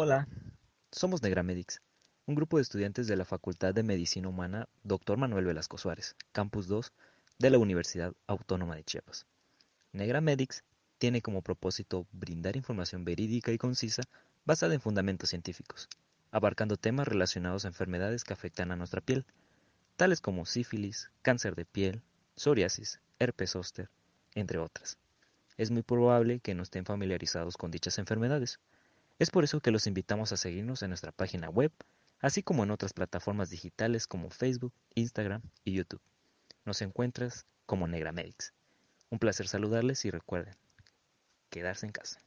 Hola, somos Negramedics, un grupo de estudiantes de la Facultad de Medicina Humana Dr. Manuel Velasco Suárez, Campus 2 de la Universidad Autónoma de Chiapas. Negramedics tiene como propósito brindar información verídica y concisa basada en fundamentos científicos, abarcando temas relacionados a enfermedades que afectan a nuestra piel, tales como sífilis, cáncer de piel, psoriasis, herpes zóster, entre otras. Es muy probable que no estén familiarizados con dichas enfermedades. Es por eso que los invitamos a seguirnos en nuestra página web, así como en otras plataformas digitales como Facebook, Instagram y YouTube. Nos encuentras como Negramedics. Un placer saludarles y recuerden, quedarse en casa.